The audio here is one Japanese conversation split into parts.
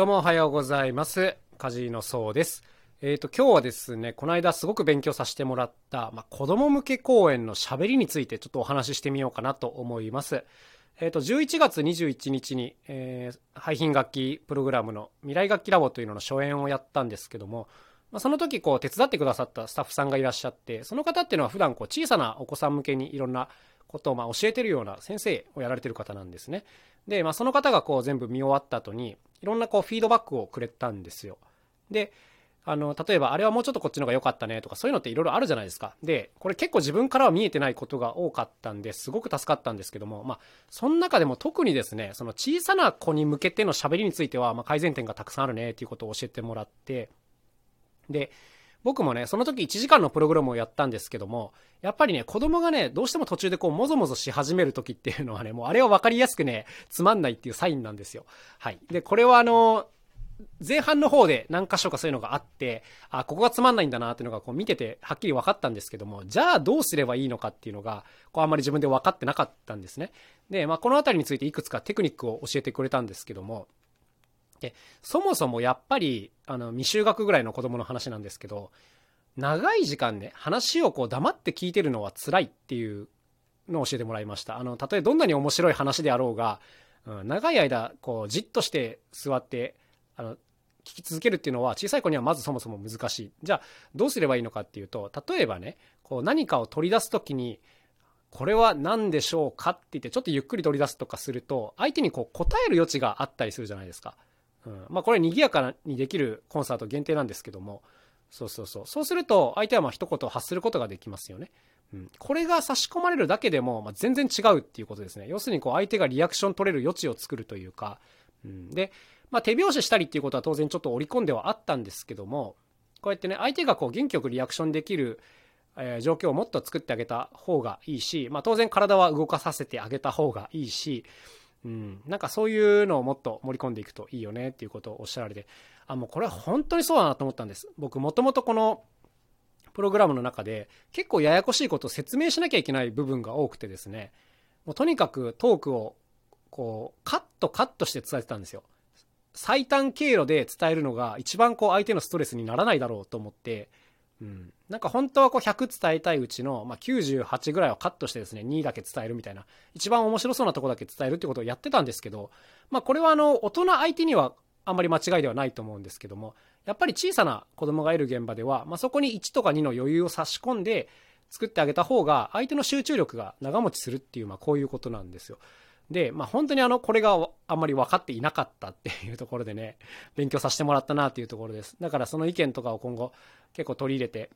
どうもおはようございます。カジノそうです。えっ、と、今日はですね、この間すごく勉強させてもらった、まあ、子供向け講演の喋りについてちょっとお話ししてみようかなと思います。えっ、と、11月21日に、えー、廃品楽器プログラムの未来楽器ラボというのの初演をやったんですけども、まあ、その時こう手伝ってくださったスタッフさんがいらっしゃって、その方っていうのは普段こう小さなお子さん向けにいろんなことをま教えてるような先生をやられてる方なんですね。で、まあ、その方がこう全部見終わった後に、いろんなこうフィードバックをくれたんですよ。で、あの、例えば、あれはもうちょっとこっちの方が良かったねとか、そういうのっていろいろあるじゃないですか。で、これ結構自分からは見えてないことが多かったんですごく助かったんですけども、まあ、その中でも特にですね、その小さな子に向けての喋りについては、まあ、改善点がたくさんあるねっていうことを教えてもらって、で、僕もね、その時1時間のプログラムをやったんですけども、やっぱりね、子供がね、どうしても途中でこう、もぞもぞし始める時っていうのはね、もうあれは分かりやすくね、つまんないっていうサインなんですよ。はい。で、これはあの、前半の方で何箇所かそういうのがあって、あ、ここがつまんないんだなっていうのがこう見ててはっきり分かったんですけども、じゃあどうすればいいのかっていうのが、こうあんまり自分で分かってなかったんですね。で、まあこのあたりについていくつかテクニックを教えてくれたんですけども、で、そもそもやっぱり、あの、未就学ぐらいの子供の話なんですけど、長い時間ね、話をこう黙って聞いてるのは辛いっていうのを教えてもらいました。あの、たとえどんなに面白い話であろうが、うん、長い間、こう、じっとして座って、あの、聞き続けるっていうのは小さい子にはまずそもそも難しい。じゃあ、どうすればいいのかっていうと、例えばね、こう何かを取り出すときに、これは何でしょうかって言って、ちょっとゆっくり取り出すとかすると、相手にこう答える余地があったりするじゃないですか。うん。まあ、これ賑やかにできるコンサート限定なんですけども、そうそうそう。そうすると、相手はまあ一言発することができますよね。うん。これが差し込まれるだけでも、まあ、全然違うっていうことですね。要するに、こう、相手がリアクション取れる余地を作るというか、うん。で、まあ、手拍子したりっていうことは当然ちょっと織り込んではあったんですけども、こうやってね、相手がこう、元気よくリアクションできる、えー状況をもっと作ってあげた方がいいし、まあ、当然体は動かさせてあげた方がいいし、うん、なんかそういうのをもっと盛り込んでいくといいよねっていうことをおっしゃられて、あ、もうこれは本当にそうだなと思ったんです。僕もともとこのプログラムの中で結構ややこしいことを説明しなきゃいけない部分が多くてですね、もうとにかくトークをこうカットカットして伝えてたんですよ。最短経路で伝えるのが一番こう相手のストレスにならないだろうと思って、うん、なんか本当はこう100伝えたいうちの、まあ、98ぐらいをカットしてですね2だけ伝えるみたいな一番面白そうなとこだけ伝えるってことをやってたんですけど、まあ、これはあの大人相手にはあんまり間違いではないと思うんですけどもやっぱり小さな子供がいる現場では、まあ、そこに1とか2の余裕を差し込んで作ってあげた方が相手の集中力が長持ちするっていう、まあ、こういうことなんですよ。で、まあ、本当にあの、これがあんまり分かっていなかったっていうところでね、勉強させてもらったなっていうところです。だからその意見とかを今後結構取り入れて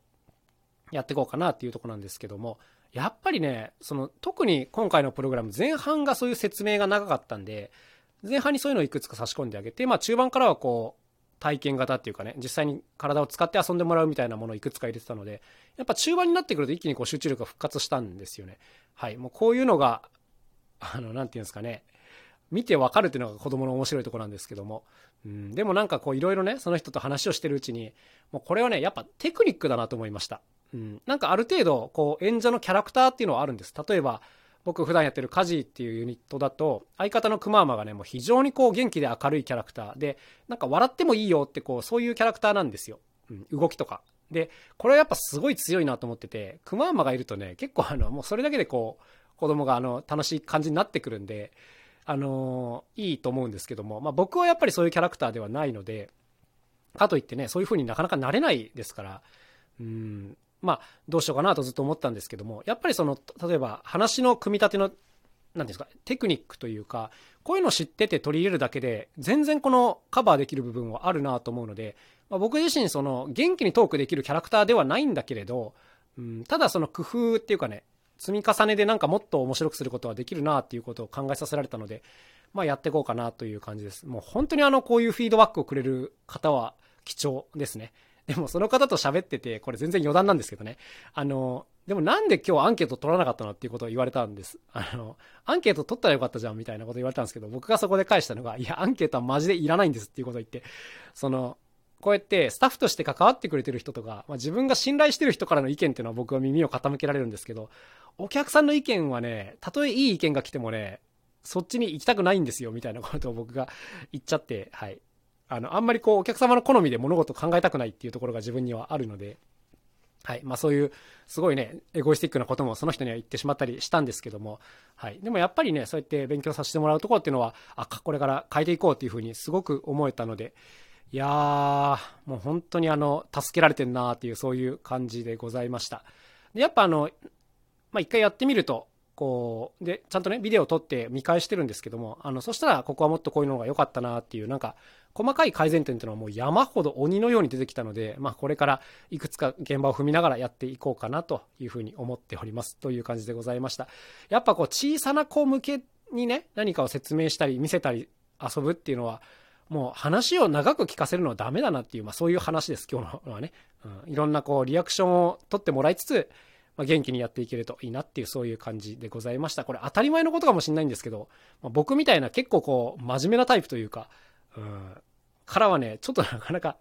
やっていこうかなっていうところなんですけども、やっぱりね、その特に今回のプログラム前半がそういう説明が長かったんで、前半にそういうのをいくつか差し込んであげて、まあ中盤からはこう、体験型っていうかね、実際に体を使って遊んでもらうみたいなものをいくつか入れてたので、やっぱ中盤になってくると一気にこう集中力が復活したんですよね。はい。もうこういうのが、あの、なんていうんですかね、見てわかるっていうのが子供の面白いとこなんですけども、うん、でもなんかこういろいろね、その人と話をしてるうちに、もうこれはね、やっぱテクニックだなと思いました。うん、なんかある程度、こう演者のキャラクターっていうのはあるんです。例えば、僕普段やってるカジーっていうユニットだと、相方のクマーマがね、もう非常にこう元気で明るいキャラクターで、なんか笑ってもいいよってこう、そういうキャラクターなんですよ。うん、動きとか。で、これはやっぱすごい強いなと思ってて、クマーマがいるとね、結構あの、もうそれだけでこう、子供があの、楽しい感じになってくるんで、あのーいいと思うんですけども、まあ僕はやっぱりそういうキャラクターではないので、かといってね、そういう風になかなかなれないですから、うん、まあ、どうしようかなとずっと思ったんですけども、やっぱりその、例えば話の組み立ての、なんですか、テクニックというか、こういうのを知ってて取り入れるだけで、全然このカバーできる部分はあるなと思うので、まあ、僕自身その、元気にトークできるキャラクターではないんだけれど、うん、ただその工夫っていうかね、積み重ねでなんかもっと面白くすることはできるなっていうことを考えさせられたので、まあやっていこうかなという感じです。もう本当にあの、こういうフィードバックをくれる方は貴重ですね。でもその方と喋ってて、これ全然余談なんですけどね。あの、でもなんで今日アンケート取らなかったのっていうことを言われたんです。あの、アンケート取ったらよかったじゃんみたいなこと言われたんですけど、僕がそこで返したのが、いや、アンケートはマジでいらないんですっていうことを言って、その、こうやってスタッフとして関わってくれてる人とか、まあ、自分が信頼してる人からの意見っていうのは僕は耳を傾けられるんですけど、お客さんの意見はね、たとえいい意見が来てもね、そっちに行きたくないんですよ、みたいなことを僕が言っちゃって、はい。あの、あんまりこう、お客様の好みで物事を考えたくないっていうところが自分にはあるので、はい。まあそういう、すごいね、エゴイスティックなこともその人には言ってしまったりしたんですけども、はい。でもやっぱりね、そうやって勉強させてもらうところっていうのは、あ、これから変えていこうっていうふうにすごく思えたので、いやー、もう本当にあの、助けられてんなーっていう、そういう感じでございました。で、やっぱあの、まあ一回やってみると、こう、で、ちゃんとね、ビデオを撮って見返してるんですけども、あの、そしたら、ここはもっとこういうのが良かったなっていう、なんか、細かい改善点っていうのはもう山ほど鬼のように出てきたので、まあ、これからいくつか現場を踏みながらやっていこうかなというふうに思っております。という感じでございました。やっぱこう、小さな子向けにね、何かを説明したり、見せたり、遊ぶっていうのは、もう話を長く聞かせるのはダメだなっていう、まあそういう話です、今日のはね。うん、いろんなこう、リアクションを取ってもらいつつ、まあ、元気にやっていけるといいなっていうそういう感じでございました。これ当たり前のことかもしれないんですけど、まあ、僕みたいな結構こう真面目なタイプというか、うん、からはね、ちょっとなかなか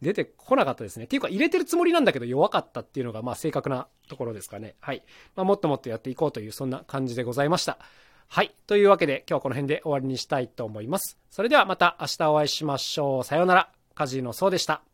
出てこなかったですね。っていうか入れてるつもりなんだけど弱かったっていうのがまあ正確なところですかね。はい。まあ、もっともっとやっていこうというそんな感じでございました。はい。というわけで今日はこの辺で終わりにしたいと思います。それではまた明日お会いしましょう。さようなら。カジノそうでした。